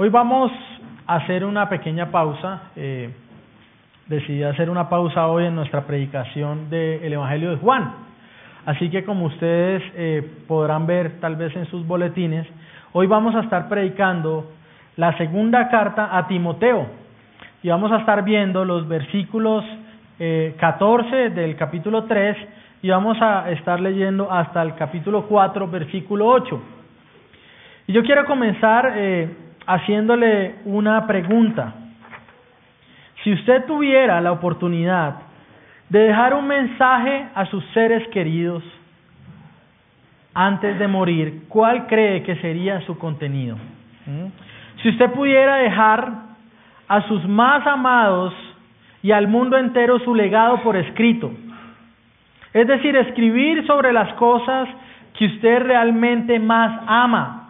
Hoy vamos a hacer una pequeña pausa. Eh, decidí hacer una pausa hoy en nuestra predicación del Evangelio de Juan. Así que como ustedes eh, podrán ver tal vez en sus boletines, hoy vamos a estar predicando la segunda carta a Timoteo. Y vamos a estar viendo los versículos eh, 14 del capítulo 3 y vamos a estar leyendo hasta el capítulo 4, versículo 8. Y yo quiero comenzar eh, haciéndole una pregunta. Si usted tuviera la oportunidad de dejar un mensaje a sus seres queridos antes de morir, ¿cuál cree que sería su contenido? ¿Mm? Si usted pudiera dejar a sus más amados y al mundo entero su legado por escrito, es decir, escribir sobre las cosas que usted realmente más ama,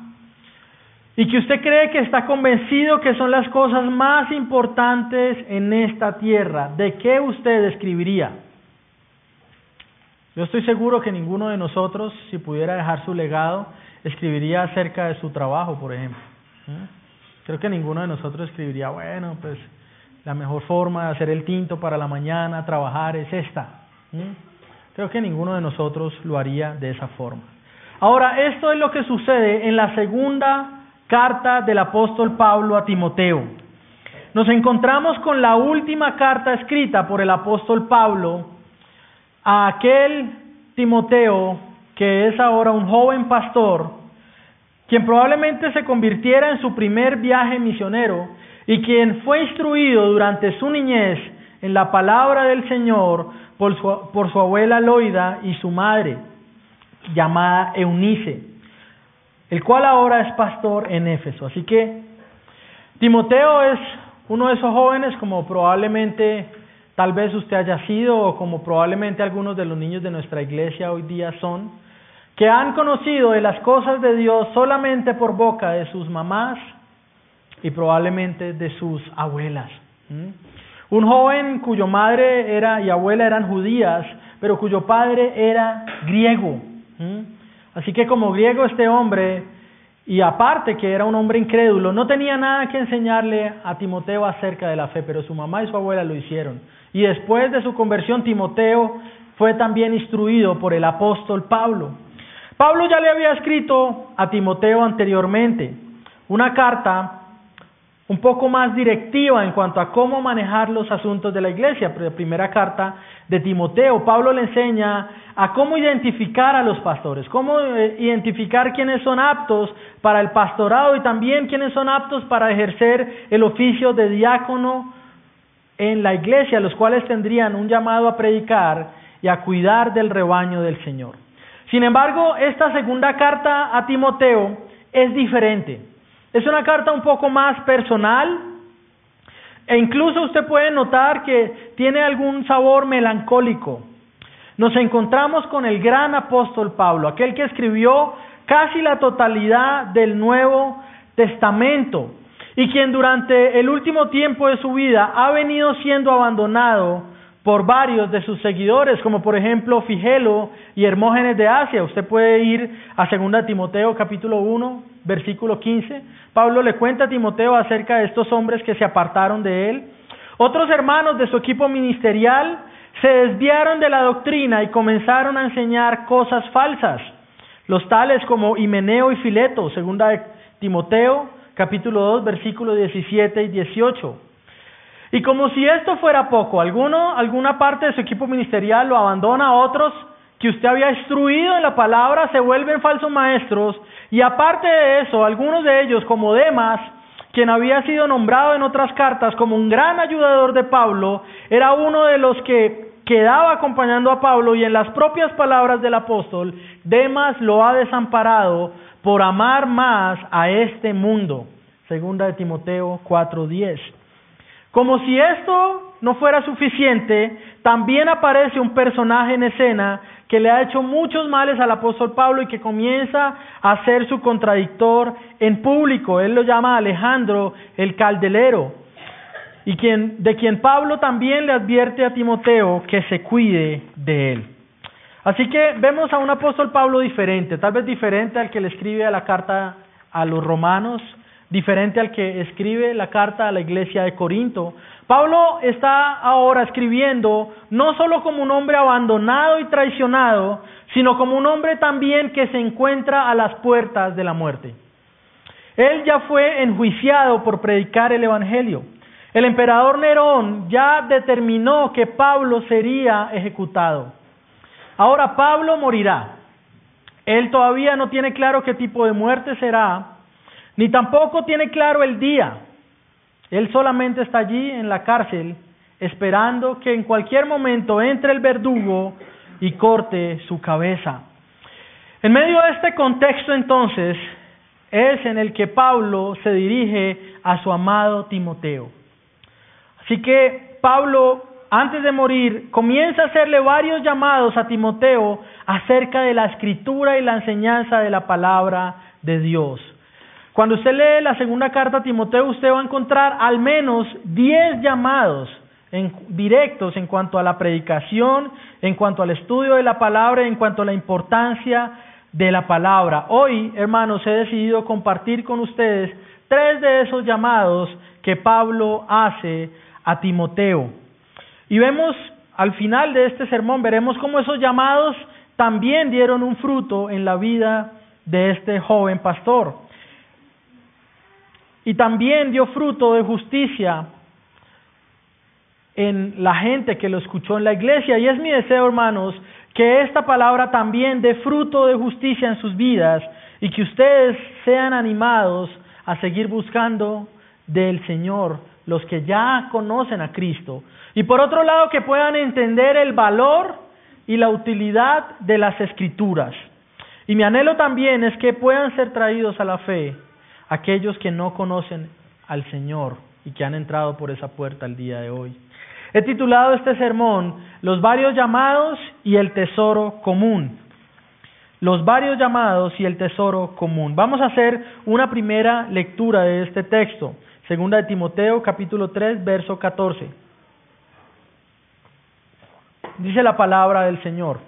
y que usted cree que está convencido que son las cosas más importantes en esta tierra, ¿de qué usted escribiría? Yo estoy seguro que ninguno de nosotros, si pudiera dejar su legado, escribiría acerca de su trabajo, por ejemplo. ¿Mm? Creo que ninguno de nosotros escribiría, bueno, pues la mejor forma de hacer el tinto para la mañana, trabajar, es esta. ¿Mm? Creo que ninguno de nosotros lo haría de esa forma. Ahora, esto es lo que sucede en la segunda Carta del apóstol Pablo a Timoteo. Nos encontramos con la última carta escrita por el apóstol Pablo a aquel Timoteo que es ahora un joven pastor, quien probablemente se convirtiera en su primer viaje misionero y quien fue instruido durante su niñez en la palabra del Señor por su, por su abuela Loida y su madre, llamada Eunice el cual ahora es pastor en Éfeso. Así que Timoteo es uno de esos jóvenes como probablemente tal vez usted haya sido o como probablemente algunos de los niños de nuestra iglesia hoy día son, que han conocido de las cosas de Dios solamente por boca de sus mamás y probablemente de sus abuelas. Un joven cuyo madre era y abuela eran judías, pero cuyo padre era griego. Así que como griego este hombre, y aparte que era un hombre incrédulo, no tenía nada que enseñarle a Timoteo acerca de la fe, pero su mamá y su abuela lo hicieron. Y después de su conversión, Timoteo fue también instruido por el apóstol Pablo. Pablo ya le había escrito a Timoteo anteriormente una carta un poco más directiva en cuanto a cómo manejar los asuntos de la iglesia. La primera carta de Timoteo, Pablo le enseña a cómo identificar a los pastores, cómo eh, identificar quiénes son aptos para el pastorado y también quiénes son aptos para ejercer el oficio de diácono en la iglesia, los cuales tendrían un llamado a predicar y a cuidar del rebaño del Señor. Sin embargo, esta segunda carta a Timoteo es diferente. Es una carta un poco más personal e incluso usted puede notar que tiene algún sabor melancólico. Nos encontramos con el gran apóstol Pablo, aquel que escribió casi la totalidad del Nuevo Testamento y quien durante el último tiempo de su vida ha venido siendo abandonado por varios de sus seguidores, como por ejemplo Figelo y Hermógenes de Asia. Usted puede ir a 2 Timoteo capítulo 1, versículo 15. Pablo le cuenta a Timoteo acerca de estos hombres que se apartaron de él. Otros hermanos de su equipo ministerial se desviaron de la doctrina y comenzaron a enseñar cosas falsas. Los tales como Himeneo y Fileto, segunda de Timoteo, capítulo 2, versículos 17 y 18. Y como si esto fuera poco, alguno, alguna parte de su equipo ministerial lo abandona a otros que usted había instruido en la palabra, se vuelven falsos maestros, y aparte de eso, algunos de ellos, como Demas, quien había sido nombrado en otras cartas como un gran ayudador de Pablo, era uno de los que quedaba acompañando a Pablo y en las propias palabras del apóstol, Demas lo ha desamparado por amar más a este mundo. Segunda de Timoteo 4:10. Como si esto no fuera suficiente, también aparece un personaje en escena que le ha hecho muchos males al apóstol Pablo y que comienza a ser su contradictor en público. Él lo llama Alejandro el Caldelero, y quien, de quien Pablo también le advierte a Timoteo que se cuide de él. Así que vemos a un apóstol Pablo diferente, tal vez diferente al que le escribe a la carta a los romanos, diferente al que escribe la carta a la iglesia de Corinto. Pablo está ahora escribiendo no solo como un hombre abandonado y traicionado, sino como un hombre también que se encuentra a las puertas de la muerte. Él ya fue enjuiciado por predicar el Evangelio. El emperador Nerón ya determinó que Pablo sería ejecutado. Ahora Pablo morirá. Él todavía no tiene claro qué tipo de muerte será, ni tampoco tiene claro el día. Él solamente está allí en la cárcel esperando que en cualquier momento entre el verdugo y corte su cabeza. En medio de este contexto entonces es en el que Pablo se dirige a su amado Timoteo. Así que Pablo, antes de morir, comienza a hacerle varios llamados a Timoteo acerca de la escritura y la enseñanza de la palabra de Dios. Cuando usted lee la segunda carta a Timoteo, usted va a encontrar al menos diez llamados en, directos en cuanto a la predicación, en cuanto al estudio de la palabra, en cuanto a la importancia de la palabra. Hoy, hermanos, he decidido compartir con ustedes tres de esos llamados que Pablo hace a Timoteo. Y vemos al final de este sermón, veremos cómo esos llamados también dieron un fruto en la vida de este joven pastor. Y también dio fruto de justicia en la gente que lo escuchó en la iglesia. Y es mi deseo, hermanos, que esta palabra también dé fruto de justicia en sus vidas y que ustedes sean animados a seguir buscando del Señor los que ya conocen a Cristo. Y por otro lado, que puedan entender el valor y la utilidad de las escrituras. Y mi anhelo también es que puedan ser traídos a la fe aquellos que no conocen al Señor y que han entrado por esa puerta el día de hoy. He titulado este sermón Los varios llamados y el tesoro común. Los varios llamados y el tesoro común. Vamos a hacer una primera lectura de este texto. Segunda de Timoteo capítulo 3 verso 14. Dice la palabra del Señor.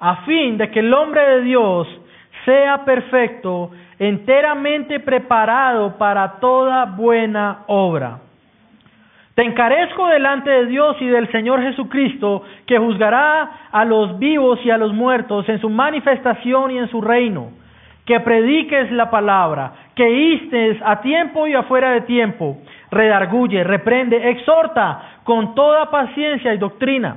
a fin de que el hombre de Dios sea perfecto, enteramente preparado para toda buena obra. Te encarezco delante de Dios y del Señor Jesucristo, que juzgará a los vivos y a los muertos en su manifestación y en su reino. Que prediques la palabra, que istes a tiempo y afuera de tiempo, redarguye, reprende, exhorta con toda paciencia y doctrina.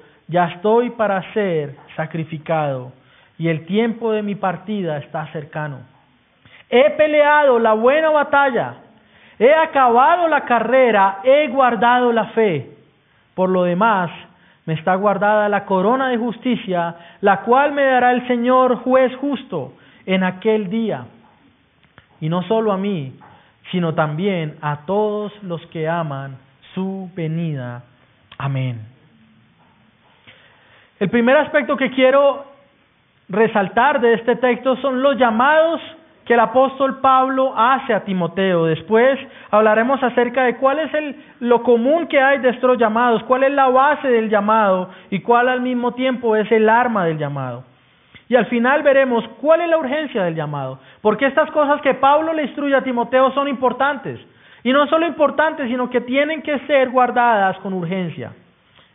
ya estoy para ser sacrificado y el tiempo de mi partida está cercano. He peleado la buena batalla, he acabado la carrera, he guardado la fe. Por lo demás, me está guardada la corona de justicia, la cual me dará el Señor juez justo en aquel día. Y no solo a mí, sino también a todos los que aman su venida. Amén. El primer aspecto que quiero resaltar de este texto son los llamados que el apóstol Pablo hace a Timoteo. Después hablaremos acerca de cuál es el, lo común que hay de estos llamados, cuál es la base del llamado y cuál al mismo tiempo es el arma del llamado. Y al final veremos cuál es la urgencia del llamado, porque estas cosas que Pablo le instruye a Timoteo son importantes. Y no solo importantes, sino que tienen que ser guardadas con urgencia.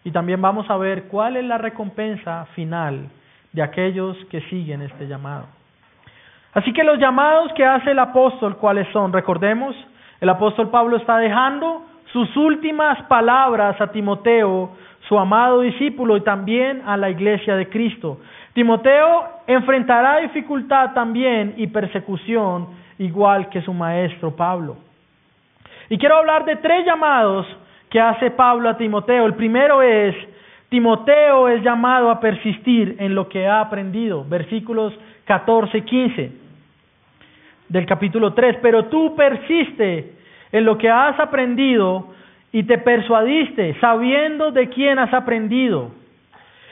Y también vamos a ver cuál es la recompensa final de aquellos que siguen este llamado. Así que los llamados que hace el apóstol, ¿cuáles son? Recordemos, El apóstol Pablo está dejando sus últimas palabras a Timoteo, su amado discípulo, y también a la iglesia de Cristo. Timoteo enfrentará dificultad también y persecución, igual que su maestro Pablo. Y quiero hablar de tres llamados que hace Pablo a Timoteo. El primero es, Timoteo es llamado a persistir en lo que ha aprendido. Versículos 14 y 15 del capítulo 3. Pero tú persiste en lo que has aprendido y te persuadiste, sabiendo de quién has aprendido,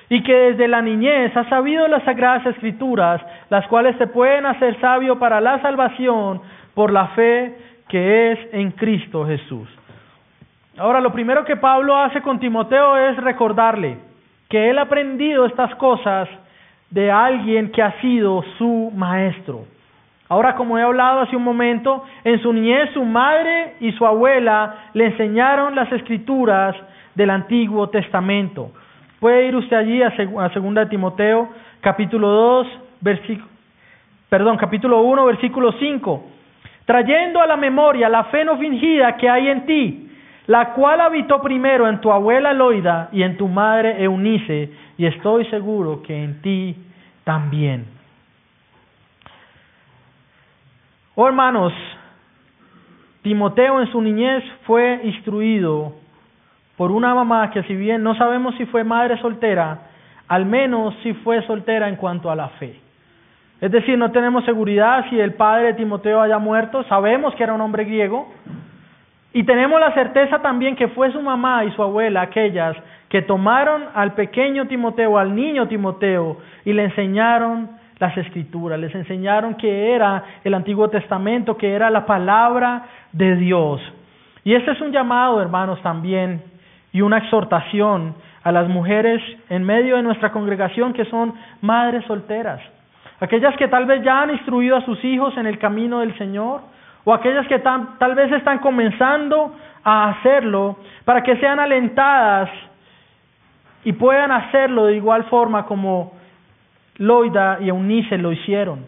y que desde la niñez has sabido las sagradas escrituras, las cuales te pueden hacer sabio para la salvación por la fe que es en Cristo Jesús. Ahora, lo primero que Pablo hace con Timoteo es recordarle que él ha aprendido estas cosas de alguien que ha sido su maestro. Ahora, como he hablado hace un momento, en su niñez su madre y su abuela le enseñaron las escrituras del Antiguo Testamento. Puede ir usted allí a, a 2 Timoteo, capítulo 2, versículo, perdón, capítulo 1, versículo 5. Trayendo a la memoria la fe no fingida que hay en ti, la cual habitó primero en tu abuela Loida y en tu madre Eunice, y estoy seguro que en ti también. Oh hermanos, Timoteo en su niñez fue instruido por una mamá que si bien no sabemos si fue madre soltera, al menos si fue soltera en cuanto a la fe. Es decir, no tenemos seguridad si el padre de Timoteo haya muerto, sabemos que era un hombre griego, y tenemos la certeza también que fue su mamá y su abuela aquellas que tomaron al pequeño Timoteo, al niño Timoteo, y le enseñaron las escrituras, les enseñaron que era el Antiguo Testamento, que era la palabra de Dios. Y este es un llamado, hermanos, también, y una exhortación a las mujeres en medio de nuestra congregación que son madres solteras, aquellas que tal vez ya han instruido a sus hijos en el camino del Señor, o aquellas que tal vez están comenzando a hacerlo, para que sean alentadas y puedan hacerlo de igual forma como Loida y Eunice lo hicieron.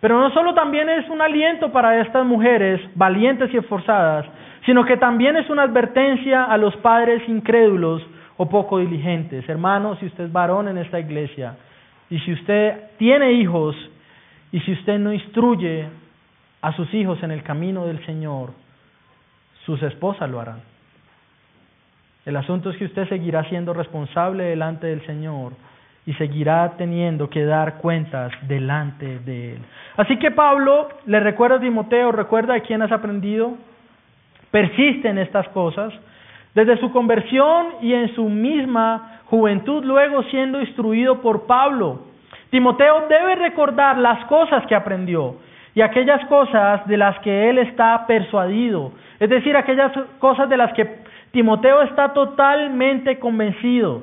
Pero no solo también es un aliento para estas mujeres valientes y esforzadas, sino que también es una advertencia a los padres incrédulos o poco diligentes. Hermanos, si usted es varón en esta iglesia y si usted tiene hijos y si usted no instruye a sus hijos en el camino del Señor, sus esposas lo harán. El asunto es que usted seguirá siendo responsable delante del Señor y seguirá teniendo que dar cuentas delante de él. Así que Pablo le recuerda a Timoteo, recuerda de quién has aprendido, persiste en estas cosas, desde su conversión y en su misma juventud, luego siendo instruido por Pablo. Timoteo debe recordar las cosas que aprendió y aquellas cosas de las que él está persuadido, es decir, aquellas cosas de las que Timoteo está totalmente convencido.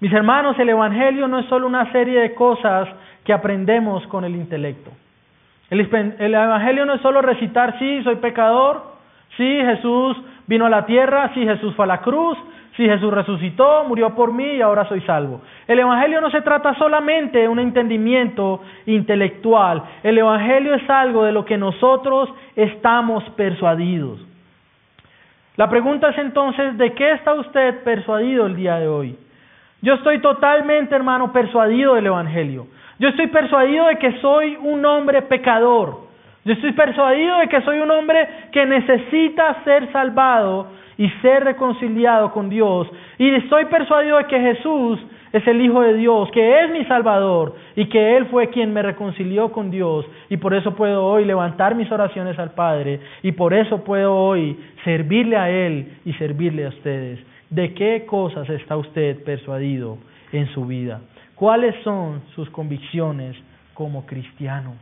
Mis hermanos, el Evangelio no es solo una serie de cosas que aprendemos con el intelecto. El, Evangelio no es solo recitar, sí, soy pecador, sí, Jesús vino a la tierra, sí, Jesús fue a la cruz, sí, Jesús resucitó, murió por mí y ahora soy salvo. El Evangelio no se trata solamente de un entendimiento intelectual. El Evangelio es algo de lo que nosotros estamos persuadidos. La pregunta es entonces, ¿de qué está usted persuadido el día de hoy? Yo estoy totalmente, hermano, persuadido del Evangelio. Yo estoy persuadido de que soy un hombre pecador. Yo estoy persuadido de que soy un hombre que necesita ser salvado y ser reconciliado con Dios. Y estoy persuadido de que Jesús es el Hijo de Dios, que es mi Salvador y que Él fue quien me reconcilió con Dios. Y por eso puedo hoy levantar mis oraciones al Padre y por eso puedo hoy servirle a Él y servirle a ustedes. ¿De qué cosas está usted persuadido en su vida? ¿Cuáles son sus convicciones como cristiano?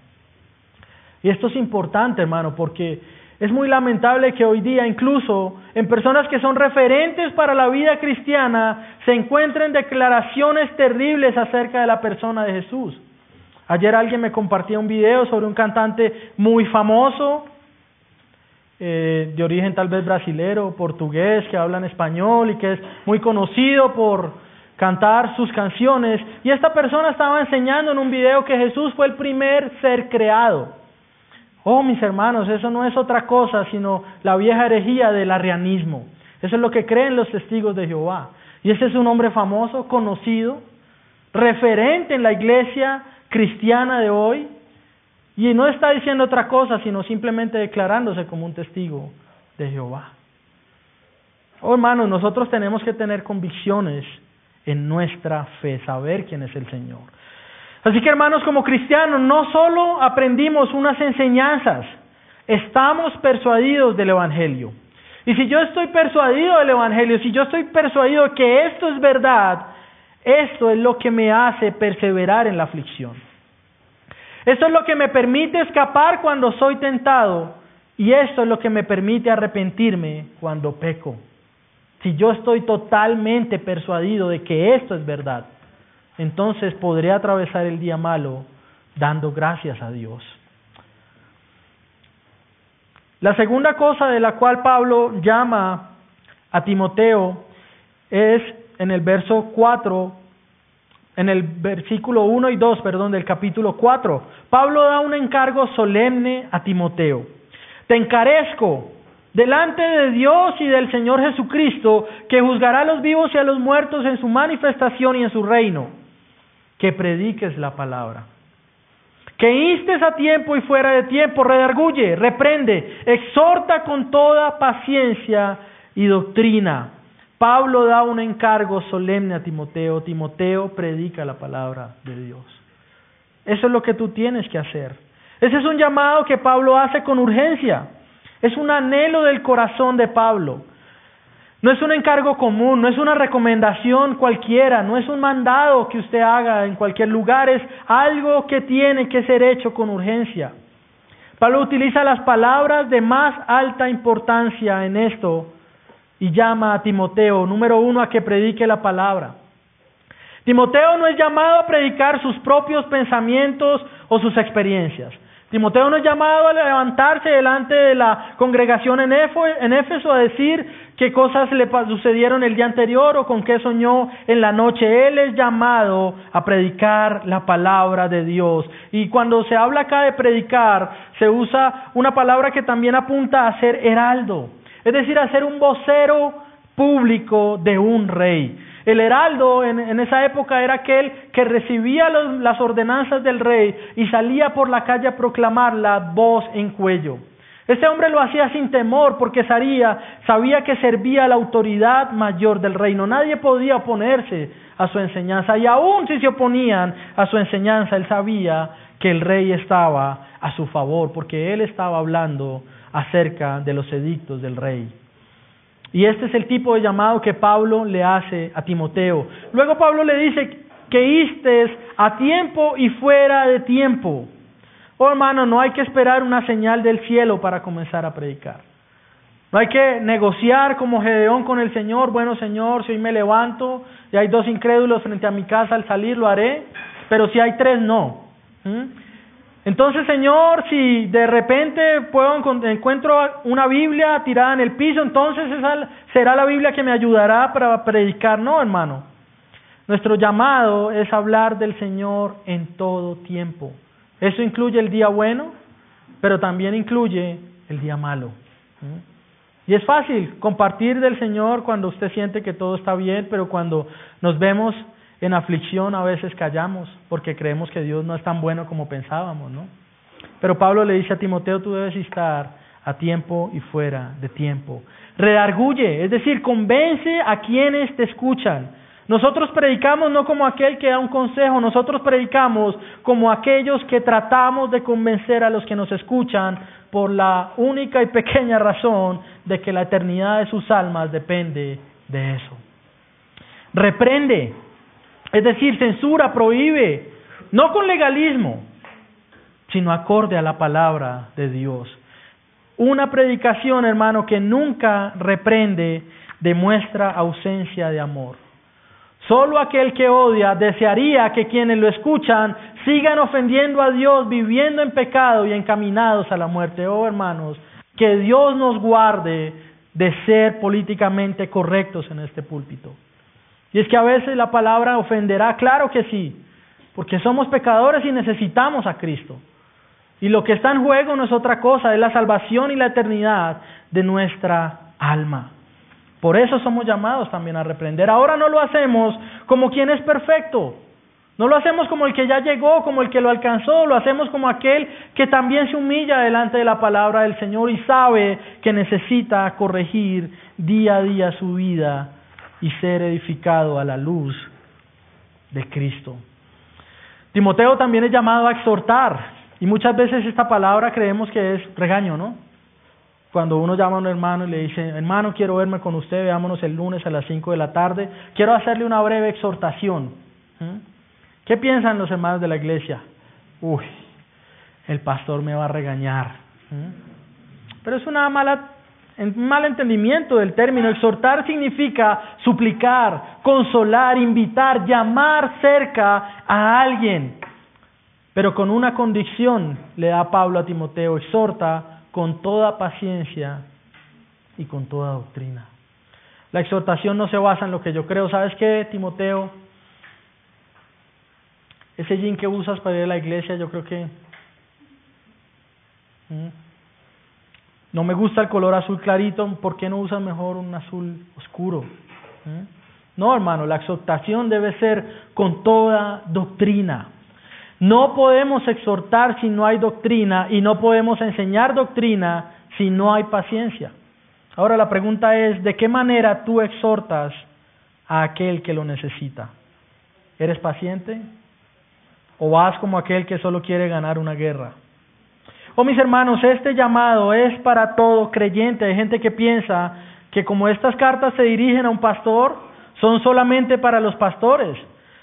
Y esto es importante, hermano, porque es muy lamentable que hoy día, incluso en personas que son referentes para la vida cristiana, se encuentren declaraciones terribles acerca de la persona de Jesús. Ayer alguien me compartía un video sobre un cantante muy famoso eh, de origen tal vez brasilero, portugués, que hablan español y que es muy conocido por cantar sus canciones. Y esta persona estaba enseñando en un video que Jesús fue el primer ser creado. Oh, mis hermanos, eso no es otra cosa sino la vieja herejía del arrianismo. Eso es lo que creen los testigos de Jehová. Y ese es un hombre famoso, conocido, referente en la iglesia cristiana de hoy. Y no está diciendo otra cosa, sino simplemente declarándose como un testigo de Jehová. Oh, hermanos, nosotros tenemos que tener convicciones en nuestra fe, saber quién es el Señor. Así que hermanos, como cristianos, no solo aprendimos unas enseñanzas, estamos persuadidos del Evangelio. Y si yo estoy persuadido del Evangelio, si yo estoy persuadido que esto es verdad, esto es lo que me hace perseverar en la aflicción. Esto es lo que me permite escapar cuando soy tentado y esto es lo que me permite arrepentirme cuando peco. Si yo estoy totalmente persuadido de que esto es verdad, entonces podré atravesar el día malo dando gracias a Dios. La segunda cosa de la cual Pablo llama a Timoteo es en el verso 4, en el versículo 1 y 2, perdón, del capítulo 4. Pablo da un encargo solemne a Timoteo. Te encarezco delante de Dios y del Señor Jesucristo, que juzgará a los vivos y a los muertos en su manifestación y en su reino, que prediques la palabra. Que instes a tiempo y fuera de tiempo, redarguye, reprende, exhorta con toda paciencia y doctrina. Pablo da un encargo solemne a Timoteo. Timoteo predica la palabra de Dios. Eso es lo que tú tienes que hacer. Ese es un llamado que Pablo hace con urgencia. Es un anhelo del corazón de Pablo. No es un encargo común, no es una recomendación cualquiera, no es un mandado que usted haga en cualquier lugar, es algo que tiene que ser hecho con urgencia. Pablo utiliza las palabras de más alta importancia en esto y llama a Timoteo, número uno, a que predique la palabra. Timoteo no es llamado a predicar sus propios pensamientos o sus experiencias. Timoteo no es llamado a levantarse delante de la congregación en Éfeso a decir qué cosas le sucedieron el día anterior o con qué soñó en la noche. Él es llamado a predicar la palabra de Dios. Y cuando se habla acá de predicar, se usa una palabra que también apunta a ser heraldo, es decir, a ser un vocero público de un rey. El heraldo en, esa época era aquel que recibía las ordenanzas del rey y salía por la calle a proclamar la voz en cuello. Este hombre lo hacía sin temor porque sabía, sabía que servía a la autoridad mayor del reino. Nadie podía oponerse a su enseñanza y aun si se oponían a su enseñanza, él sabía que el rey estaba a su favor porque él estaba hablando acerca de los edictos del rey. Y este es el tipo de llamado que Pablo le hace a Timoteo. Luego Pablo le dice que istes a tiempo y fuera de tiempo. Oh hermano, no hay que esperar una señal del cielo para comenzar a predicar. No hay que negociar como Gedeón con el Señor. Bueno Señor, si hoy me levanto y hay dos incrédulos frente a mi casa al salir, lo haré. Pero si hay tres, no. ¿Mm? Entonces, Señor, si de repente puedo encuentro una Biblia tirada en el piso, entonces esa será la Biblia que me ayudará para predicar. No, hermano. Nuestro llamado es hablar del Señor en todo tiempo. Eso incluye el día bueno, pero también incluye el día malo. Y es fácil compartir del Señor cuando usted siente que todo está bien, pero cuando nos vemos en aflicción a veces callamos porque creemos que Dios no es tan bueno como pensábamos, ¿no? Pero Pablo le dice a Timoteo, tú debes estar a tiempo y fuera de tiempo. Redarguye, es decir, convence a quienes te escuchan. Nosotros predicamos no como aquel que da un consejo, nosotros predicamos como aquellos que tratamos de convencer a los que nos escuchan por la única y pequeña razón de que la eternidad de sus almas depende de eso. Reprende, es decir, censura, prohíbe, no con legalismo, sino acorde a la palabra de Dios. Una predicación, hermano, que nunca reprende, demuestra ausencia de amor. Solo aquel que odia desearía que quienes lo escuchan sigan ofendiendo a Dios, viviendo en pecado y encaminados a la muerte. Oh, hermanos, que Dios nos guarde de ser políticamente correctos en este púlpito. Y es que a veces la palabra ofenderá, claro que sí, porque somos pecadores y necesitamos a Cristo. Y lo que está en juego no es otra cosa, es la salvación y la eternidad de nuestra alma. Por eso somos llamados también a reprender. Ahora no lo hacemos como quien es perfecto. No lo hacemos como el que ya llegó, como el que lo alcanzó, lo hacemos como aquel que también se humilla delante de la palabra del Señor y sabe que necesita corregir día a día su vida y ser edificado a la luz de Cristo. Timoteo también es llamado a exhortar y muchas veces esta palabra creemos que es regaño, ¿no? Cuando uno llama a un hermano y le dice, hermano, quiero verme con usted, veámonos el lunes a las 5 de la tarde, quiero hacerle una breve exhortación. ¿Qué piensan los hermanos de la iglesia? Uy, el pastor me va a regañar. Pero es una mala, un mal entendimiento del término. Exhortar significa suplicar, consolar, invitar, llamar cerca a alguien. Pero con una condición le da Pablo a Timoteo, exhorta con toda paciencia y con toda doctrina. La exhortación no se basa en lo que yo creo. ¿Sabes qué, Timoteo? Ese jean que usas para ir a la iglesia, yo creo que... No me gusta el color azul clarito, ¿por qué no usas mejor un azul oscuro? No, hermano, la exhortación debe ser con toda doctrina. No podemos exhortar si no hay doctrina y no podemos enseñar doctrina si no hay paciencia. Ahora la pregunta es, ¿de qué manera tú exhortas a aquel que lo necesita? ¿Eres paciente? ¿O vas como aquel que solo quiere ganar una guerra? Oh mis hermanos, este llamado es para todo creyente. Hay gente que piensa que como estas cartas se dirigen a un pastor, son solamente para los pastores.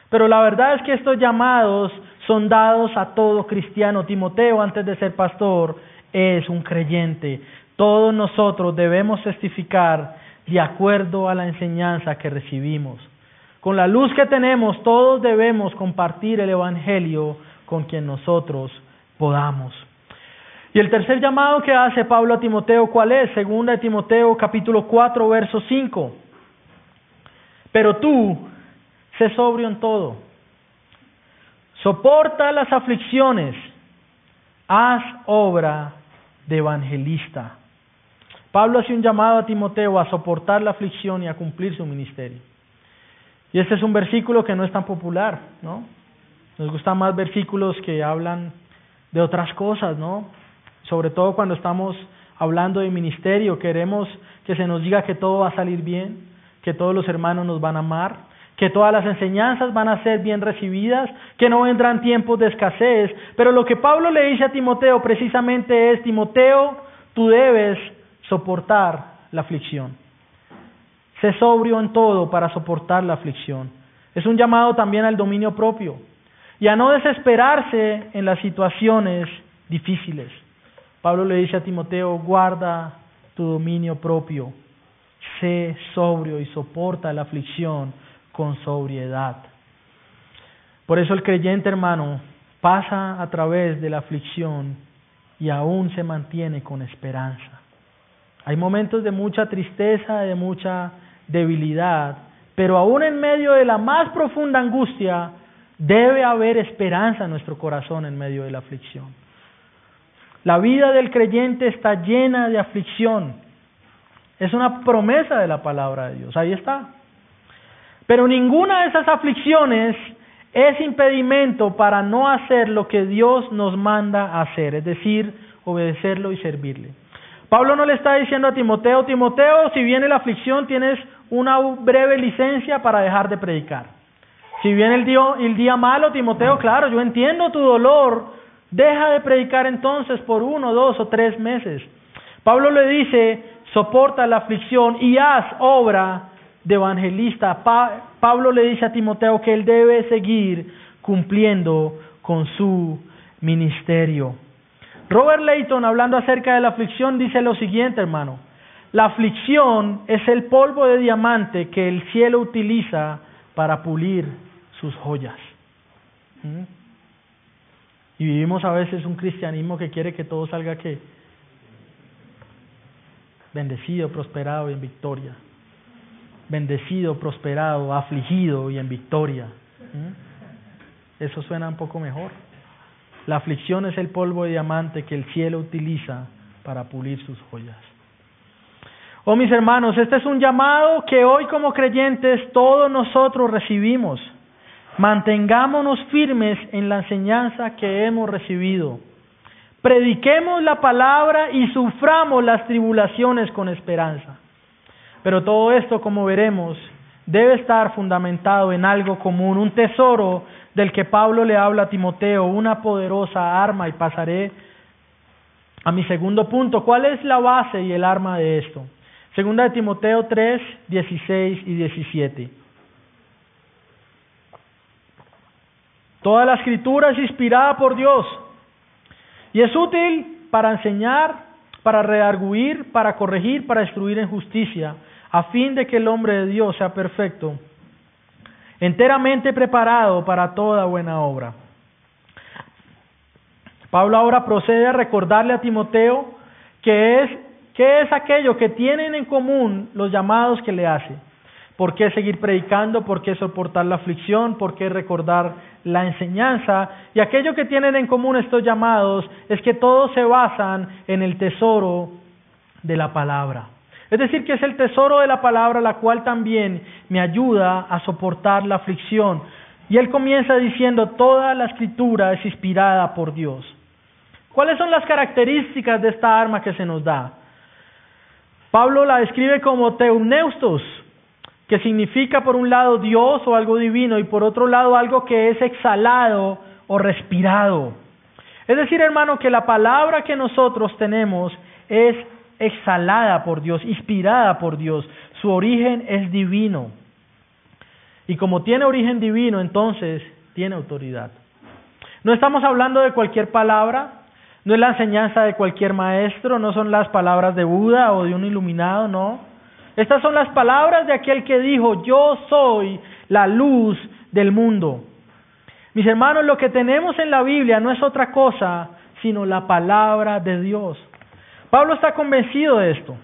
Pero la verdad es que estos llamados son dados a todo cristiano. Timoteo, antes de ser pastor, es un creyente. Todos nosotros debemos testificar de acuerdo a la enseñanza que recibimos. Con la luz que tenemos, todos debemos compartir el Evangelio con quien nosotros podamos. Y el tercer llamado que hace Pablo a Timoteo, ¿cuál es? Segunda de Timoteo capítulo 4, verso 5. Pero tú, sé sobrio en todo Soporta las aflicciones, haz obra de evangelista. Pablo hace un llamado a Timoteo a soportar la aflicción y a cumplir su ministerio. Y este es un versículo que no es tan popular, ¿no? Nos gustan más versículos que hablan de otras cosas, ¿no? Sobre todo cuando estamos hablando de ministerio, queremos que se nos diga que todo va a salir bien, que todos los hermanos nos van a amar, que todas las enseñanzas van a ser bien recibidas, que no vendrán tiempos de escasez. Pero lo que Pablo le dice a Timoteo precisamente es, Timoteo, tú debes soportar la aflicción. Sé sobrio en todo para soportar la aflicción. Es un llamado también al dominio propio y a no desesperarse en las situaciones difíciles. Pablo le dice a Timoteo, guarda tu dominio propio, sé sobrio y soporta la aflicción con sobriedad. Por eso el creyente hermano pasa a través de la aflicción y aún se mantiene con esperanza. Hay momentos de mucha tristeza, de mucha debilidad, pero aún en medio de la más profunda angustia debe haber esperanza en nuestro corazón en medio de la aflicción. La vida del creyente está llena de aflicción. Es una promesa de la palabra de Dios. Ahí está. Pero ninguna de esas aflicciones es impedimento para no hacer lo que Dios nos manda hacer, es decir, obedecerlo y servirle. Pablo no le está diciendo a Timoteo, Timoteo, si viene la aflicción tienes una breve licencia para dejar de predicar. Si viene el día, el día malo, Timoteo, claro, yo entiendo tu dolor, deja de predicar entonces por uno, dos o tres meses. Pablo le dice, soporta la aflicción y haz obra de evangelista. Pablo le dice a Timoteo que él debe seguir cumpliendo con su ministerio. Robert Layton, hablando acerca de la aflicción, dice lo siguiente, hermano. La aflicción es el polvo de diamante que el cielo utiliza para pulir sus joyas. ¿Mm? Y vivimos a veces un cristianismo que quiere que todo salga que bendecido, prosperado y en victoria bendecido, prosperado, afligido y en victoria. ¿Mm? Eso suena un poco mejor. La aflicción es el polvo de diamante que el cielo utiliza para pulir sus joyas. Oh mis hermanos, este es un llamado que hoy como creyentes todos nosotros recibimos. Mantengámonos firmes en la enseñanza que hemos recibido. Prediquemos la palabra y suframos las tribulaciones con esperanza. Pero todo esto, como veremos, debe estar fundamentado en algo común, un tesoro del que Pablo le habla a Timoteo, una poderosa arma, y pasaré a mi segundo punto. ¿Cuál es la base y el arma de esto? Segunda de Timoteo 3, 16 y 17. Toda la escritura es inspirada por Dios y es útil para enseñar, para redarguir, para corregir, para instruir en justicia, a fin de que el hombre de Dios sea perfecto, enteramente preparado para toda buena obra. Pablo ahora procede a recordarle a Timoteo que es, qué es aquello que tienen en común los llamados que le hace. ¿Por qué seguir predicando? ¿Por qué soportar la aflicción? ¿Por qué recordar la enseñanza? Y aquello que tienen en común estos llamados es que todos se basan en el tesoro de la palabra. Es decir, que es el tesoro de la palabra la cual también me ayuda a soportar la aflicción. Y él comienza diciendo, toda la escritura es inspirada por Dios. ¿Cuáles son las características de esta arma que se nos da? Pablo la describe como teuneustos, que significa por un lado Dios o algo divino y por otro lado algo que es exhalado o respirado. Es decir, hermano, que la palabra que nosotros tenemos es exhalada por Dios, inspirada por Dios. Su origen es divino. Y como tiene origen divino, entonces tiene autoridad. No estamos hablando de cualquier palabra, no es la enseñanza de cualquier maestro, no son las palabras de Buda o de un iluminado, no. Estas son las palabras de aquel que dijo, yo soy la luz del mundo. Mis hermanos, lo que tenemos en la Biblia no es otra cosa sino la palabra de Dios. Pablo está convencido de esto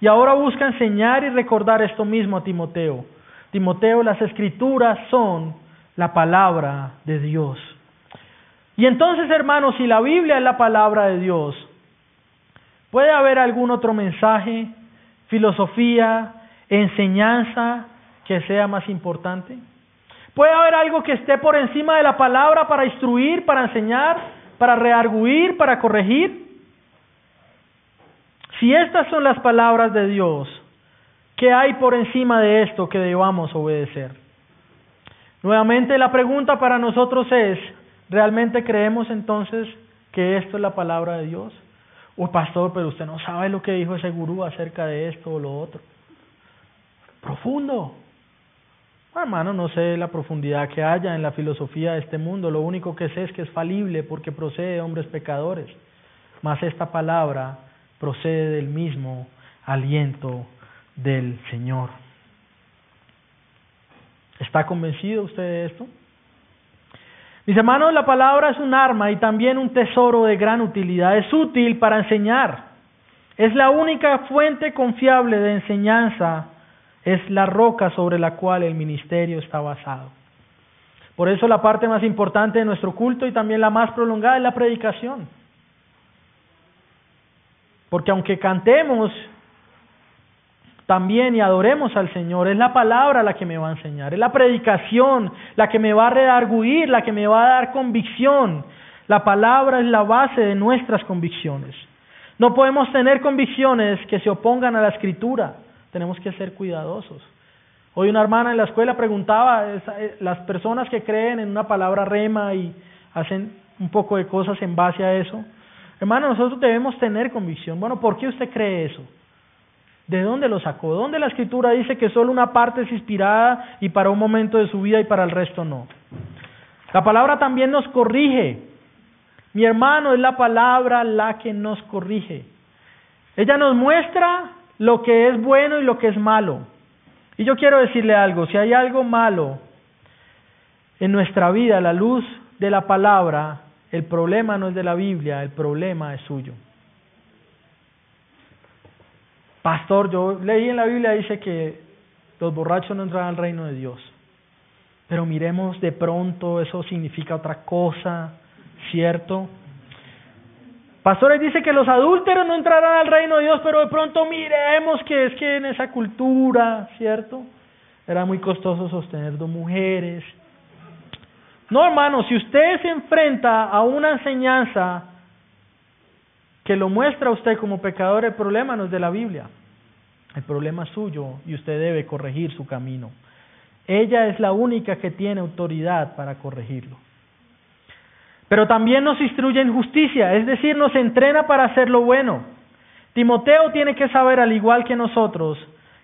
y ahora busca enseñar y recordar esto mismo a Timoteo. Timoteo, las escrituras son la palabra de Dios. Y entonces, hermanos, si la Biblia es la palabra de Dios, ¿puede haber algún otro mensaje, filosofía, enseñanza que sea más importante? ¿Puede haber algo que esté por encima de la palabra para instruir, para enseñar, para rearguir, para corregir? Si estas son las palabras de Dios, ¿qué hay por encima de esto que debamos obedecer? Nuevamente la pregunta para nosotros es, ¿realmente creemos entonces que esto es la palabra de Dios? O pastor, pero usted no sabe lo que dijo ese gurú acerca de esto o lo otro. Profundo. hermano, no sé la profundidad que haya en la filosofía de este mundo. Lo único que sé es que es falible porque procede de hombres pecadores. Mas esta palabra procede del mismo aliento del Señor. ¿Está convencido usted de esto? Mis hermanos, la palabra es un arma y también un tesoro de gran utilidad. Es útil para enseñar. Es la única fuente confiable de enseñanza. Es la roca sobre la cual el ministerio está basado. Por eso la parte más importante de nuestro culto y también la más prolongada es la predicación. Porque aunque cantemos también y adoremos al Señor, es la palabra la que me va a enseñar, es la predicación la que me va a redarguir, la que me va a dar convicción. La palabra es la base de nuestras convicciones. No podemos tener convicciones que se opongan a la escritura, tenemos que ser cuidadosos. Hoy una hermana en la escuela preguntaba, eh, las personas que creen en una palabra rema y hacen un poco de cosas en base a eso, Hermano, nosotros debemos tener convicción. Bueno, ¿por qué usted cree eso? ¿De dónde lo sacó? ¿Dónde la escritura dice que solo una parte es inspirada y para un momento de su vida y para el resto no? La palabra también nos corrige. Mi hermano, es la palabra la que nos corrige. Ella nos muestra lo que es bueno y lo que es malo. Y yo quiero decirle algo, si hay algo malo en nuestra vida, la luz de la palabra el problema no es de la Biblia, el problema es suyo. Pastor, yo leí en la Biblia, dice que los borrachos no entran al reino de Dios. Pero miremos de pronto, eso significa otra cosa. ¿cierto? Pastores dice que los adúlteros no entrarán al reino de Dios, pero de pronto miremos que es que en esa cultura, ¿cierto? Era muy costoso sostener dos mujeres. No, hermano, si usted se enfrenta a una enseñanza que lo muestra a usted como pecador, el problema no es de la Biblia. El problema es suyo y usted debe corregir su camino. Ella es la única que tiene autoridad para corregirlo. Pero también nos instruye en justicia, es decir, nos entrena para hacer lo bueno. Timoteo tiene que saber, al igual que nosotros,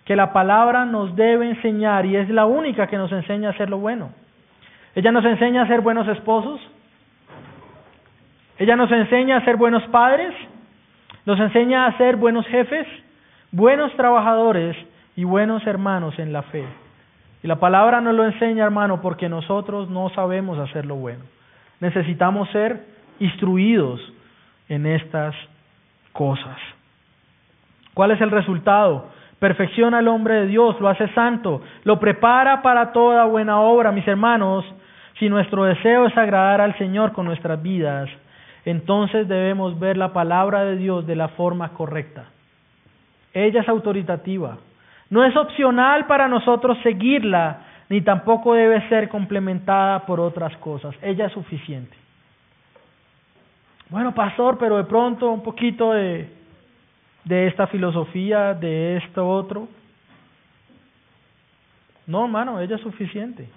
que la palabra nos debe enseñar y es la única que nos enseña a hacer lo bueno. Ella nos enseña a ser buenos esposos, ella nos enseña a ser buenos padres, nos enseña a ser buenos jefes, buenos trabajadores y buenos hermanos en la fe. Y la palabra nos lo enseña, hermano, porque nosotros no sabemos hacer lo bueno. Necesitamos ser instruidos en estas cosas. ¿Cuál es el resultado? perfecciona al hombre de Dios, lo hace santo, lo prepara para toda buena obra, mis hermanos. Si nuestro deseo es agradar al Señor con nuestras vidas, entonces debemos ver la palabra de Dios de la forma correcta. Ella es autoritativa. No es opcional para nosotros seguirla, ni tampoco debe ser complementada por otras cosas. Ella es suficiente. Bueno, pastor, pero de pronto un poquito de esta filosofía, de esto otro. No, hermano, ella es suficiente.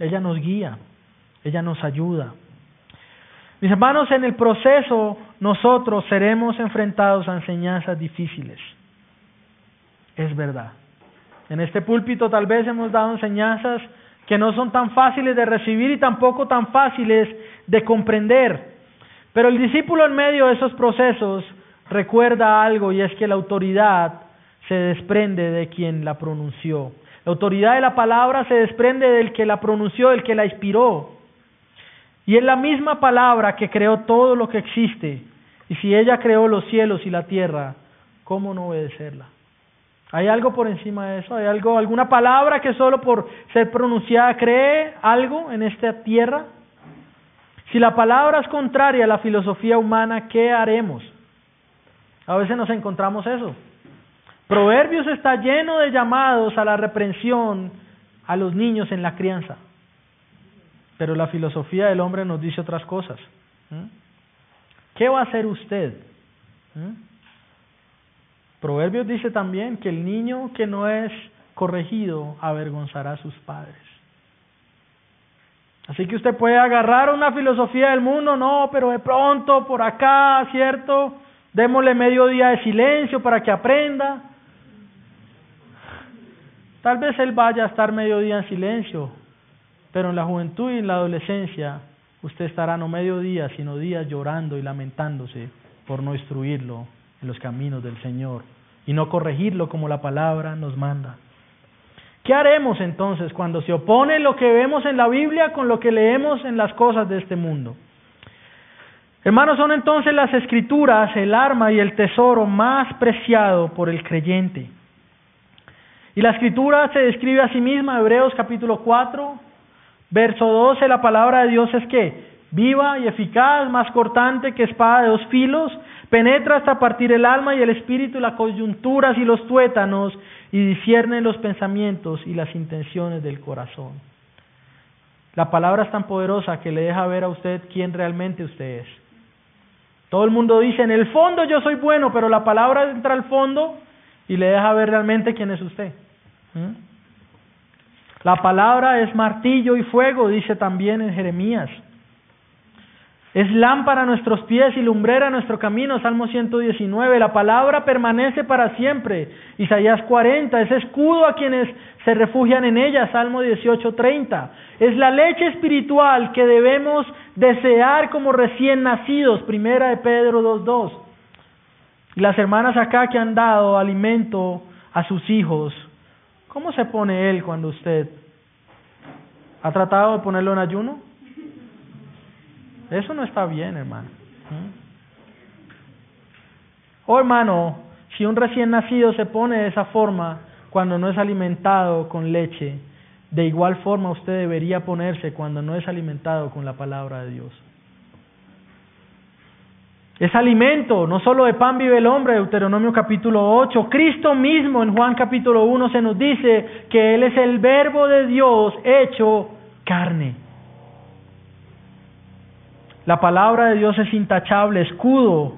Ella nos guía, ella nos ayuda. Mis hermanos, en el proceso nosotros seremos enfrentados a enseñanzas difíciles. Es verdad. En este púlpito tal vez hemos dado enseñanzas que no son tan fáciles de recibir y tampoco tan fáciles de comprender. Pero el discípulo en medio de esos procesos recuerda algo y es que la autoridad se desprende de quien la pronunció. La autoridad de la palabra se desprende del que la pronunció, del que la inspiró. Y es la misma palabra que creó todo lo que existe. Y si ella creó los cielos y la tierra, ¿cómo no obedecerla? ¿Hay algo por encima de eso? ¿Hay algo, alguna palabra que solo por ser pronunciada cree algo en esta tierra? Si la palabra es contraria a la filosofía humana, ¿qué haremos? A veces nos encontramos eso. Proverbios está lleno de llamados a la reprensión a los niños en la crianza. Pero la filosofía del hombre nos dice otras cosas. ¿Mm? ¿Qué va a hacer usted? ¿Mm? Proverbios dice también que el niño que no es corregido avergonzará a sus padres. Así que usted puede agarrar una filosofía del mundo, no, pero de pronto por acá, ¿cierto? Démosle medio día de silencio para que aprenda. Tal vez él vaya a estar medio día en silencio, pero en la juventud y en la adolescencia usted estará no medio día, sino días llorando y lamentándose por no instruirlo en los caminos del Señor y no corregirlo como la palabra nos manda. ¿Qué haremos entonces cuando se opone lo que vemos en la Biblia con lo que leemos en las cosas de este mundo? Hermanos, son entonces las escrituras el arma y el tesoro más preciado por el creyente. Y la escritura se describe a sí misma, Hebreos capítulo 4, verso 12, la palabra de Dios es que viva y eficaz, más cortante que espada de dos filos, penetra hasta partir el alma y el espíritu las coyunturas y los tuétanos y discierne los pensamientos y las intenciones del corazón. La palabra es tan poderosa que le deja ver a usted quién realmente usted es. Todo el mundo dice, en el fondo yo soy bueno, pero la palabra entra al fondo y le deja ver realmente quién es usted. ¿Mm? La palabra es martillo y fuego, dice también en Jeremías. Es lámpara a nuestros pies y lumbrera a nuestro camino, Salmo 119. La palabra permanece para siempre, Isaías 40. Es escudo a quienes se refugian en ella, Salmo 18:30. Es la leche espiritual que debemos desear como recién nacidos, Primera de Pedro 2:2. Y las hermanas acá que han dado alimento a sus hijos, ¿cómo se pone él cuando usted ha tratado de ponerlo en ayuno? Eso no está bien, hermano. O oh, hermano, si un recién nacido se pone de esa forma cuando no es alimentado con leche, de igual forma usted debería ponerse cuando no es alimentado con la palabra de Dios. Es alimento, no solo de pan vive el hombre, Deuteronomio capítulo 8. Cristo mismo en Juan capítulo 1 se nos dice que Él es el verbo de Dios hecho carne. La palabra de Dios es intachable, escudo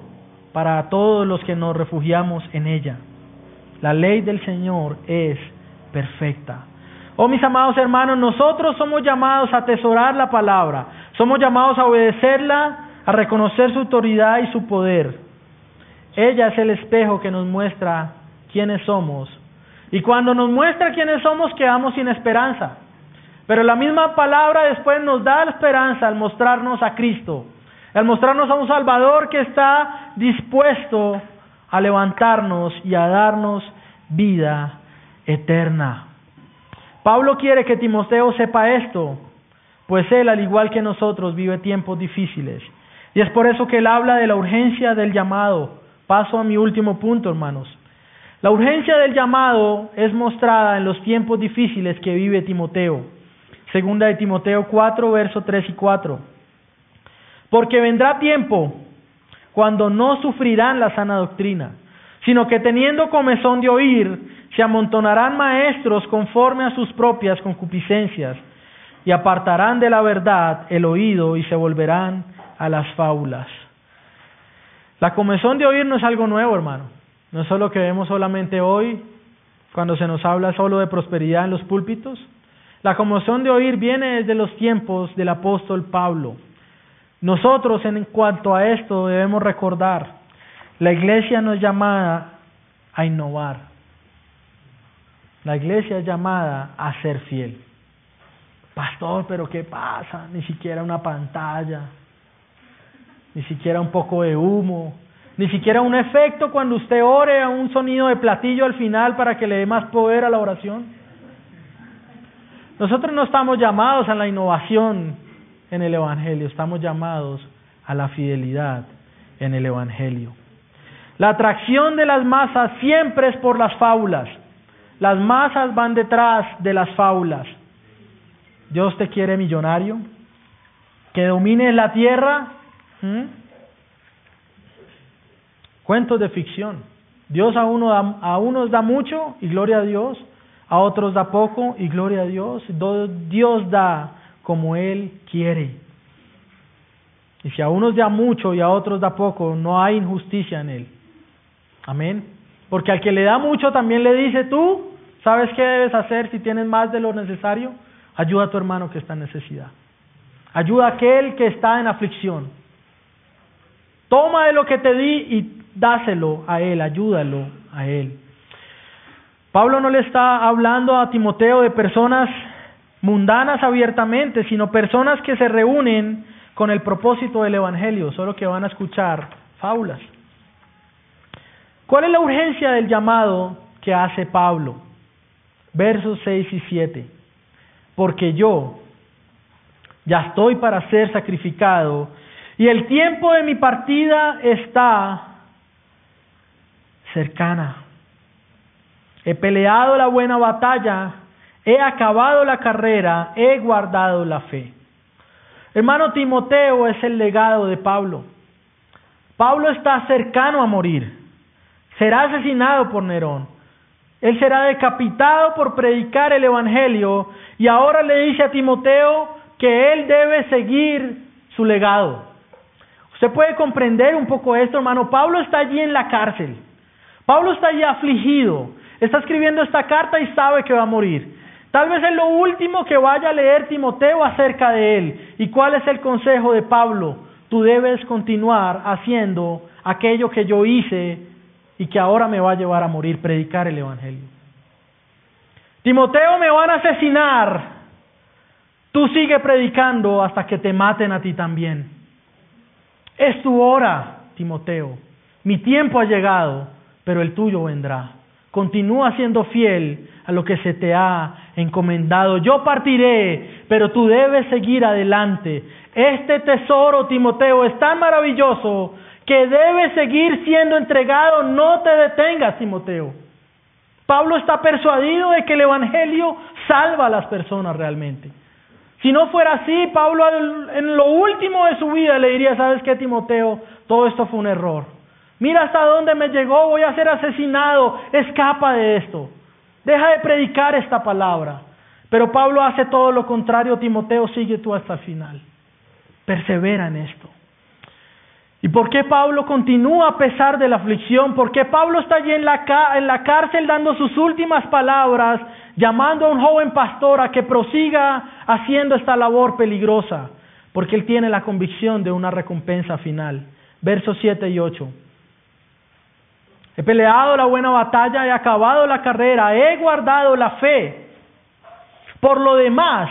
para todos los que nos refugiamos en ella. La ley del Señor es perfecta. Oh mis amados hermanos, nosotros somos llamados a atesorar la palabra, somos llamados a obedecerla a reconocer su autoridad y su poder. Ella es el espejo que nos muestra quiénes somos. Y cuando nos muestra quiénes somos, quedamos sin esperanza. Pero la misma palabra después nos da esperanza al mostrarnos a Cristo, al mostrarnos a un Salvador que está dispuesto a levantarnos y a darnos vida eterna. Pablo quiere que Timoteo sepa esto, pues él, al igual que nosotros, vive tiempos difíciles y es por eso que él habla de la urgencia del llamado. Paso a mi último punto, hermanos. La urgencia del llamado es mostrada en los tiempos difíciles que vive Timoteo. Segunda de Timoteo 4, verso 3 y 4. Porque vendrá tiempo cuando no sufrirán la sana doctrina, sino que teniendo comezón de oír, se amontonarán maestros conforme a sus propias concupiscencias, y apartarán de la verdad el oído y se volverán a las fábulas. La comezón de oír no es algo nuevo, hermano. No es solo que vemos solamente hoy, cuando se nos habla solo de prosperidad en los púlpitos. La comezón de oír viene desde los tiempos del apóstol Pablo. Nosotros en cuanto a esto debemos recordar, la iglesia no es llamada a innovar. La iglesia es llamada a ser fiel. Pastor, pero ¿qué pasa? Ni siquiera una pantalla, ni siquiera un poco de humo, ni siquiera un efecto cuando usted ore a un sonido de platillo al final para que le dé más poder a la oración. Nosotros no estamos llamados a la innovación en el Evangelio, estamos llamados a la fidelidad en el Evangelio. La atracción de las masas siempre es por las fábulas. Las masas van detrás de las fábulas. Dios te quiere millonario, que domine la tierra ¿Mm? Cuentos de ficción. Dios a, uno a unos da mucho y gloria a Dios, a otros da poco y gloria a Dios. Dios da como Él quiere. Y si a unos da mucho y a otros da poco, no hay injusticia en Él. Amén. Porque al que le da mucho también le dice, tú, ¿sabes qué debes hacer si tienes más de lo necesario? Ayuda a tu hermano que está en necesidad. Ayuda a aquel que está en aflicción. Toma de lo que te di y dáselo a él, ayúdalo a él. Pablo no le está hablando a Timoteo de personas mundanas abiertamente, sino personas que se reúnen con el propósito del Evangelio, solo que van a escuchar fábulas. ¿Cuál es la urgencia del llamado que hace Pablo? Versos 6 y 7. Porque yo ya estoy para ser sacrificado y el tiempo de mi partida está cercana. He peleado la buena batalla, he acabado la carrera, he guardado la fe. Hermano Timoteo es el legado de Pablo. Pablo está cercano a morir. Será asesinado por Nerón. Él será decapitado por predicar el Evangelio y ahora le dice a Timoteo que él debe seguir su legado. Usted puede comprender un poco esto, hermano. Pablo está allí en la cárcel. Pablo está allí afligido. Está escribiendo esta carta y sabe que va a morir. Tal vez es lo último que vaya a leer Timoteo acerca de él. ¿Y cuál es el consejo de Pablo? Tú debes continuar haciendo aquello que yo hice y que ahora me va a llevar a morir, predicar el Evangelio. Timoteo, me van a asesinar. Tú sigue predicando hasta que te maten a ti también. Es tu hora, Timoteo. Mi tiempo ha llegado, pero el tuyo vendrá. Continúa siendo fiel a lo que se te ha encomendado. Yo partiré, pero tú debes seguir adelante. Este tesoro, Timoteo, es tan maravilloso que debe seguir siendo entregado. No te detengas, Timoteo. Pablo está persuadido de que el Evangelio salva a las personas realmente. Si no fuera así, Pablo en lo último de su vida le diría, ¿sabes qué, Timoteo? Todo esto fue un error. Mira hasta dónde me llegó, voy a ser asesinado, escapa de esto. Deja de predicar esta palabra. Pero Pablo hace todo lo contrario, Timoteo sigue tú hasta el final. Persevera en esto. ¿Y por qué Pablo continúa a pesar de la aflicción? ¿Por qué Pablo está allí en la, en la cárcel dando sus últimas palabras, llamando a un joven pastor a que prosiga haciendo esta labor peligrosa? Porque él tiene la convicción de una recompensa final. Versos 7 y 8. He peleado la buena batalla, he acabado la carrera, he guardado la fe. Por lo demás,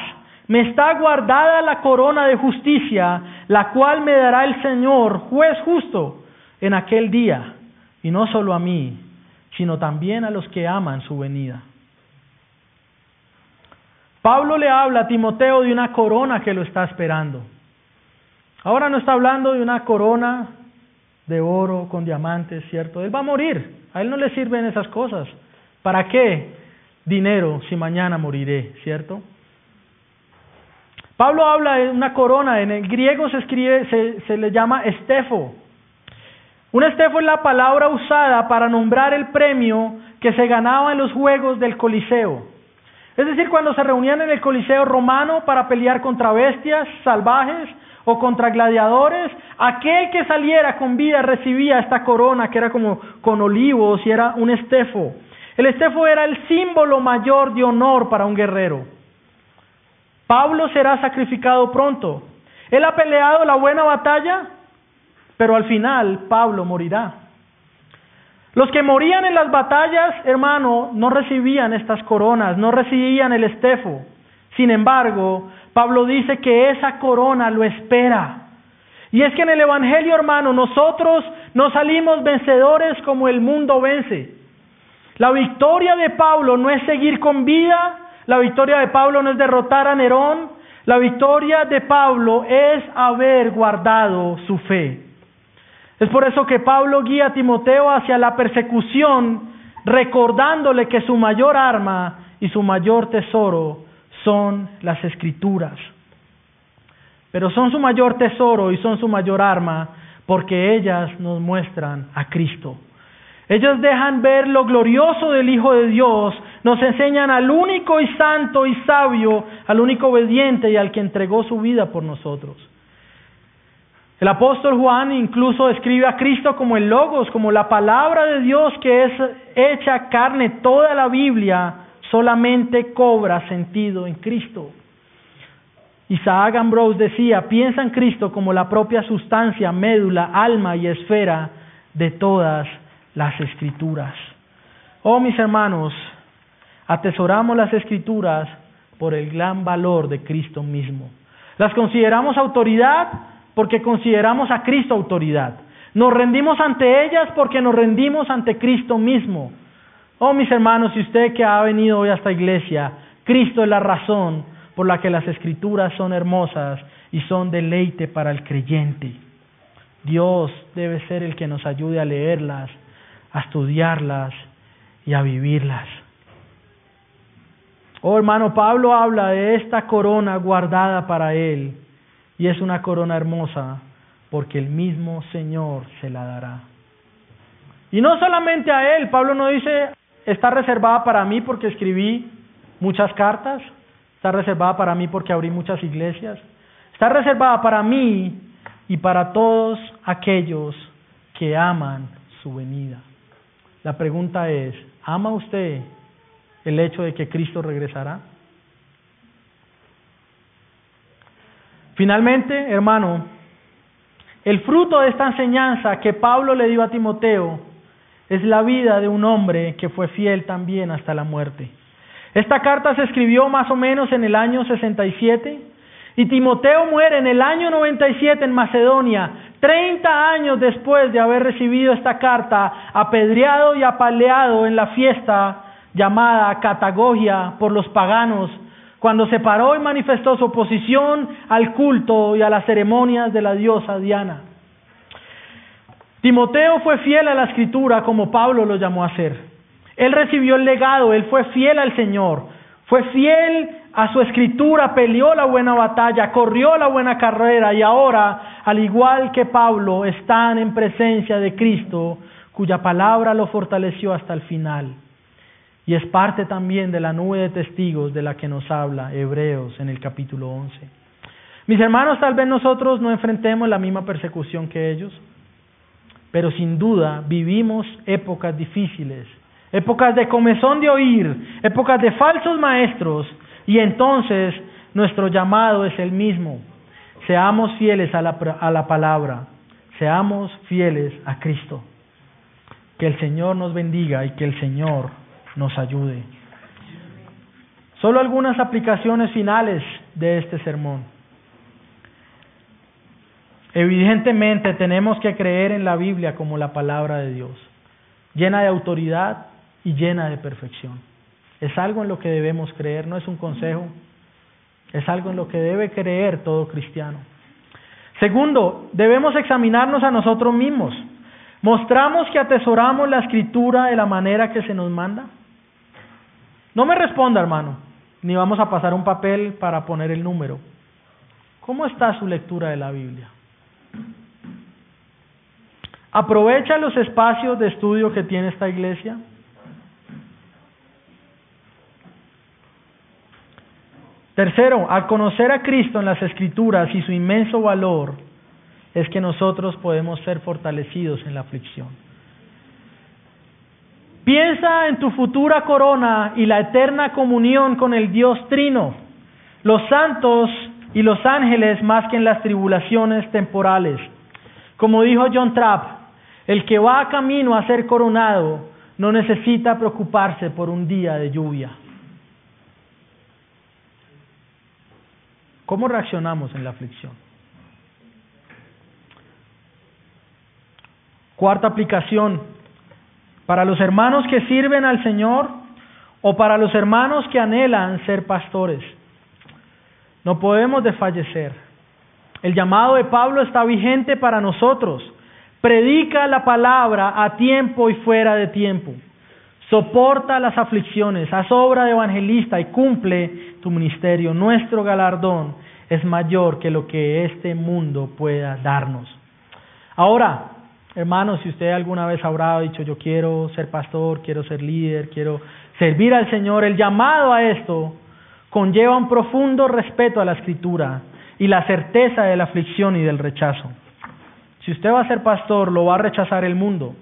me está guardada la corona de justicia, la cual me dará el Señor, juez justo, en aquel día, y no solo a mí, sino también a los que aman su venida. Pablo le habla a Timoteo de una corona que lo está esperando. Ahora no está hablando de una corona de oro con diamantes, ¿cierto? Él va a morir, a él no le sirven esas cosas. ¿Para qué dinero si mañana moriré, ¿cierto? Pablo habla de una corona, en el griego se le llama estefo. Un estefo es la palabra usada para nombrar el premio que se ganaba en los juegos del Coliseo. Es decir, cuando se reunían en el Coliseo romano para pelear contra bestias salvajes o contra gladiadores, aquel que saliera con vida recibía esta corona que era como con olivos y era un estefo. El estefo era el símbolo mayor de honor para un guerrero. Pablo será sacrificado pronto. Él ha peleado la buena batalla, pero al final Pablo morirá. Los que morían en las batallas, hermano, no recibían estas coronas, no recibían el estefo. Sin embargo, Pablo dice que esa corona lo espera. Y es que en el Evangelio, hermano, nosotros no salimos vencedores como el mundo vence. La victoria de Pablo no es seguir con vida, la victoria de Pablo no es derrotar a Nerón, la victoria de Pablo es haber guardado su fe. Es por eso que Pablo guía a Timoteo hacia la persecución, recordándole que su mayor arma y su mayor tesoro son las escrituras. Pero son su mayor tesoro y son su mayor arma porque ellas nos muestran a Cristo. Ellos dejan ver lo glorioso del Hijo de Dios, nos enseñan al único y santo y sabio, al único obediente y al que entregó su vida por nosotros. El apóstol Juan incluso describe a Cristo como el Logos, como la palabra de Dios que es hecha carne. Toda la Biblia solamente cobra sentido en Cristo. Isaac Ambrose decía, piensa en Cristo como la propia sustancia, médula, alma y esfera de todas las escrituras. Oh mis hermanos, atesoramos las escrituras por el gran valor de Cristo mismo. Las consideramos autoridad porque consideramos a Cristo autoridad. Nos rendimos ante ellas porque nos rendimos ante Cristo mismo. Oh mis hermanos, y usted que ha venido hoy a esta iglesia, Cristo es la razón por la que las escrituras son hermosas y son deleite para el creyente. Dios debe ser el que nos ayude a leerlas a estudiarlas y a vivirlas. Oh hermano, Pablo habla de esta corona guardada para él y es una corona hermosa porque el mismo Señor se la dará. Y no solamente a él, Pablo no dice, está reservada para mí porque escribí muchas cartas, está reservada para mí porque abrí muchas iglesias, está reservada para mí y para todos aquellos que aman su venida. La pregunta es, ¿ama usted el hecho de que Cristo regresará? Finalmente, hermano, el fruto de esta enseñanza que Pablo le dio a Timoteo es la vida de un hombre que fue fiel también hasta la muerte. Esta carta se escribió más o menos en el año 67 y Timoteo muere en el año 97 en Macedonia, Treinta años después de haber recibido esta carta, apedreado y apaleado en la fiesta llamada Catagogia por los paganos, cuando se paró y manifestó su oposición al culto y a las ceremonias de la diosa Diana. Timoteo fue fiel a la escritura como Pablo lo llamó a ser. Él recibió el legado, él fue fiel al Señor, fue fiel a su escritura, peleó la buena batalla, corrió la buena carrera y ahora, al igual que Pablo, están en presencia de Cristo, cuya palabra lo fortaleció hasta el final. Y es parte también de la nube de testigos de la que nos habla Hebreos en el capítulo 11. Mis hermanos, tal vez nosotros no enfrentemos la misma persecución que ellos, pero sin duda vivimos épocas difíciles, épocas de comezón de oír, épocas de falsos maestros, y entonces nuestro llamado es el mismo. Seamos fieles a la, a la palabra, seamos fieles a Cristo. Que el Señor nos bendiga y que el Señor nos ayude. Solo algunas aplicaciones finales de este sermón. Evidentemente tenemos que creer en la Biblia como la palabra de Dios, llena de autoridad y llena de perfección. Es algo en lo que debemos creer, no es un consejo, es algo en lo que debe creer todo cristiano. Segundo, debemos examinarnos a nosotros mismos. ¿Mostramos que atesoramos la escritura de la manera que se nos manda? No me responda, hermano, ni vamos a pasar un papel para poner el número. ¿Cómo está su lectura de la Biblia? ¿Aprovecha los espacios de estudio que tiene esta iglesia? Tercero, al conocer a Cristo en las Escrituras y su inmenso valor, es que nosotros podemos ser fortalecidos en la aflicción. Piensa en tu futura corona y la eterna comunión con el Dios Trino, los santos y los ángeles más que en las tribulaciones temporales. Como dijo John Trapp, el que va camino a ser coronado no necesita preocuparse por un día de lluvia. ¿Cómo reaccionamos en la aflicción? Cuarta aplicación, para los hermanos que sirven al Señor o para los hermanos que anhelan ser pastores. No podemos desfallecer. El llamado de Pablo está vigente para nosotros. Predica la palabra a tiempo y fuera de tiempo. Soporta las aflicciones, haz obra de evangelista y cumple tu ministerio. Nuestro galardón es mayor que lo que este mundo pueda darnos. Ahora, hermanos, si usted alguna vez habrá dicho yo quiero ser pastor, quiero ser líder, quiero servir al Señor, el llamado a esto conlleva un profundo respeto a la escritura y la certeza de la aflicción y del rechazo. Si usted va a ser pastor, lo va a rechazar el mundo.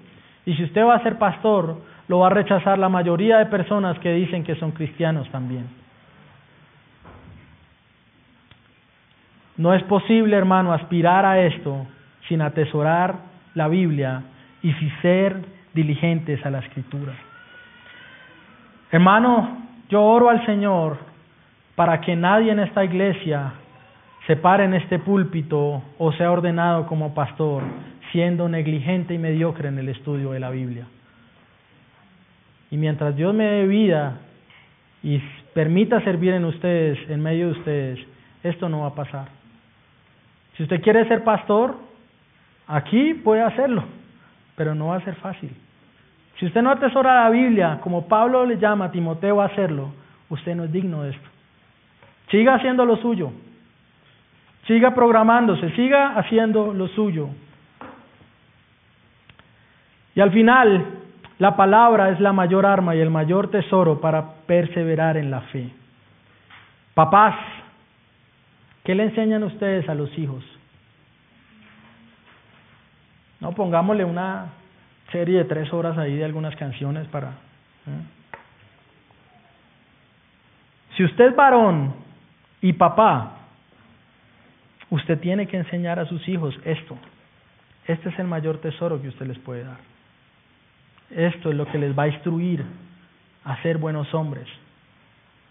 Y si usted va a ser pastor, lo va a rechazar la mayoría de personas que dicen que son cristianos también. No es posible, hermano, aspirar a esto sin atesorar la Biblia y sin ser diligentes a la escritura. Hermano, yo oro al Señor para que nadie en esta iglesia se pare en este púlpito o sea ordenado como pastor siendo negligente y mediocre en el estudio de la Biblia. Y mientras Dios me dé vida y permita servir en ustedes, en medio de ustedes, esto no va a pasar. Si usted quiere ser pastor, aquí puede hacerlo, pero no va a ser fácil. Si usted no atesora la Biblia, como Pablo le llama a Timoteo a hacerlo, usted no es digno de esto. Siga haciendo lo suyo. Siga programándose, siga haciendo lo suyo. Y al final, la palabra es la mayor arma y el mayor tesoro para perseverar en la fe. Papás, ¿qué le enseñan ustedes a los hijos? No, pongámosle una serie de tres horas ahí de algunas canciones para... ¿eh? Si usted es varón y papá, usted tiene que enseñar a sus hijos esto. Este es el mayor tesoro que usted les puede dar. Esto es lo que les va a instruir a ser buenos hombres.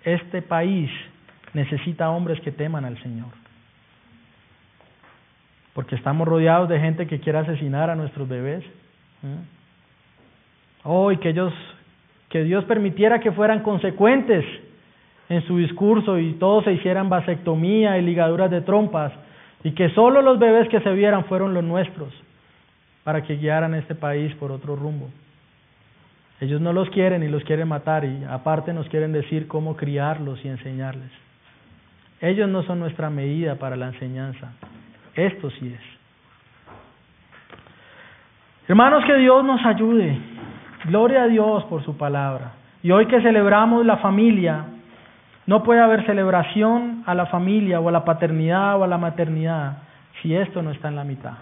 Este país necesita hombres que teman al Señor. Porque estamos rodeados de gente que quiere asesinar a nuestros bebés. Oh, y que ellos, que Dios permitiera que fueran consecuentes en su discurso y todos se hicieran vasectomía y ligaduras de trompas y que solo los bebés que se vieran fueron los nuestros para que guiaran este país por otro rumbo. Ellos no los quieren y los quieren matar y aparte nos quieren decir cómo criarlos y enseñarles. Ellos no son nuestra medida para la enseñanza. Esto sí es. Hermanos, que Dios nos ayude. Gloria a Dios por su palabra. Y hoy que celebramos la familia, no puede haber celebración a la familia o a la paternidad o a la maternidad si esto no está en la mitad.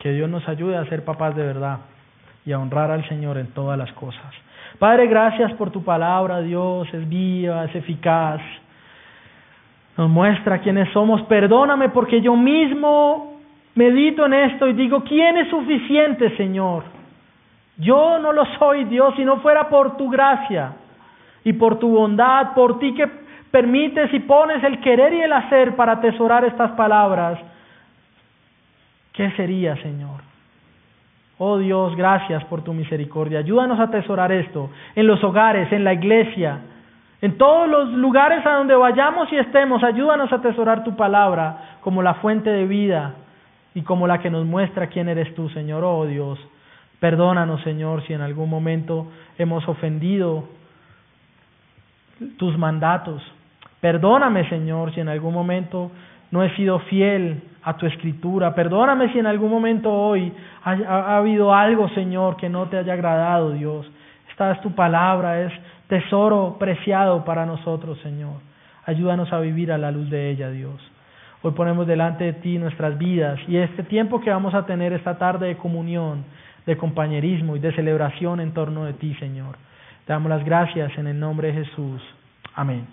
Que Dios nos ayude a ser papás de verdad y a honrar al Señor en todas las cosas. Padre, gracias por tu palabra, Dios, es viva, es eficaz. Nos muestra quiénes somos. Perdóname porque yo mismo medito en esto y digo, ¿quién es suficiente, Señor? Yo no lo soy, Dios, si no fuera por tu gracia y por tu bondad, por ti que permites y pones el querer y el hacer para atesorar estas palabras. ¿Qué sería, Señor? Oh Dios, gracias por tu misericordia. Ayúdanos a atesorar esto en los hogares, en la iglesia, en todos los lugares a donde vayamos y estemos. Ayúdanos a atesorar tu palabra como la fuente de vida y como la que nos muestra quién eres tú, Señor. Oh Dios, perdónanos, Señor, si en algún momento hemos ofendido tus mandatos. Perdóname, Señor, si en algún momento no he sido fiel a tu escritura. Perdóname si en algún momento hoy ha, habido algo, Señor, que no te haya agradado, Dios. Esta es tu palabra, es tesoro preciado para nosotros, Señor. Ayúdanos a vivir a la luz de ella, Dios. Hoy ponemos delante de ti nuestras vidas y este tiempo que vamos a tener esta tarde de comunión, de compañerismo y de celebración en torno de ti, Señor. Te damos las gracias en el nombre de Jesús. Amén.